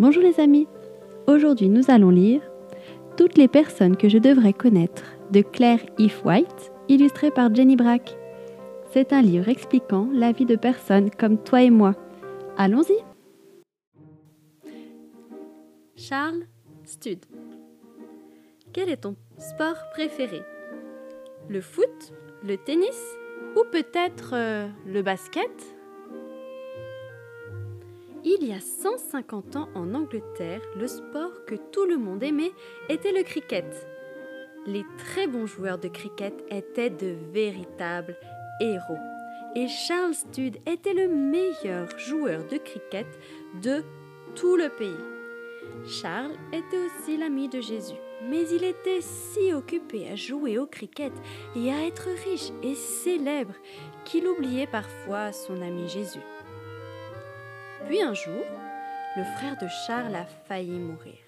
Bonjour les amis, aujourd'hui nous allons lire Toutes les personnes que je devrais connaître de Claire If White, illustré par Jenny Brack. C'est un livre expliquant la vie de personnes comme toi et moi. Allons-y Charles Stud. Quel est ton sport préféré? Le foot Le tennis Ou peut-être euh, le basket? Il y a 150 ans en Angleterre, le sport que tout le monde aimait était le cricket. Les très bons joueurs de cricket étaient de véritables héros. Et Charles Stud était le meilleur joueur de cricket de tout le pays. Charles était aussi l'ami de Jésus, mais il était si occupé à jouer au cricket et à être riche et célèbre qu'il oubliait parfois son ami Jésus. Puis un jour, le frère de Charles a failli mourir.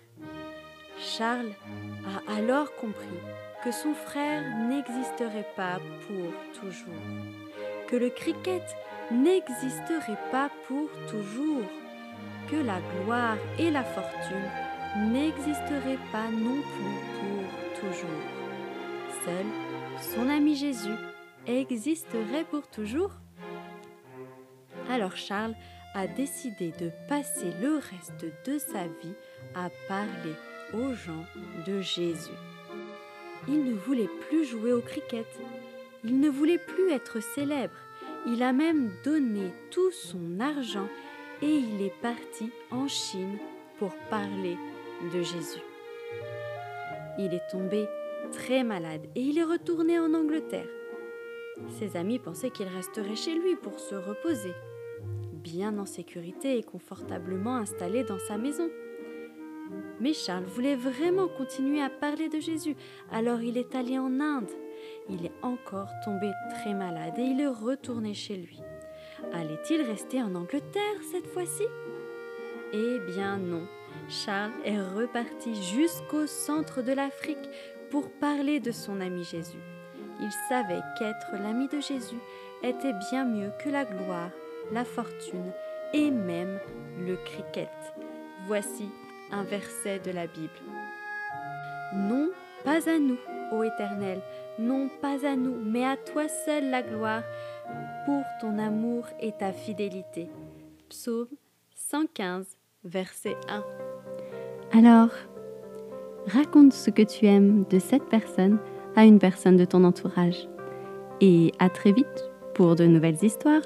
Charles a alors compris que son frère n'existerait pas pour toujours, que le cricket n'existerait pas pour toujours, que la gloire et la fortune n'existeraient pas non plus pour toujours. Seul son ami Jésus existerait pour toujours. Alors Charles a décidé de passer le reste de sa vie à parler aux gens de Jésus. Il ne voulait plus jouer au cricket, il ne voulait plus être célèbre, il a même donné tout son argent et il est parti en Chine pour parler de Jésus. Il est tombé très malade et il est retourné en Angleterre. Ses amis pensaient qu'il resterait chez lui pour se reposer bien en sécurité et confortablement installé dans sa maison. Mais Charles voulait vraiment continuer à parler de Jésus, alors il est allé en Inde. Il est encore tombé très malade et il est retourné chez lui. Allait-il rester en Angleterre cette fois-ci? Eh bien non. Charles est reparti jusqu'au centre de l'Afrique pour parler de son ami Jésus. Il savait qu'être l'ami de Jésus était bien mieux que la gloire la fortune et même le cricket. Voici un verset de la Bible. Non, pas à nous, ô Éternel, non pas à nous, mais à toi seul la gloire, pour ton amour et ta fidélité. Psaume 115, verset 1. Alors, raconte ce que tu aimes de cette personne à une personne de ton entourage. Et à très vite pour de nouvelles histoires.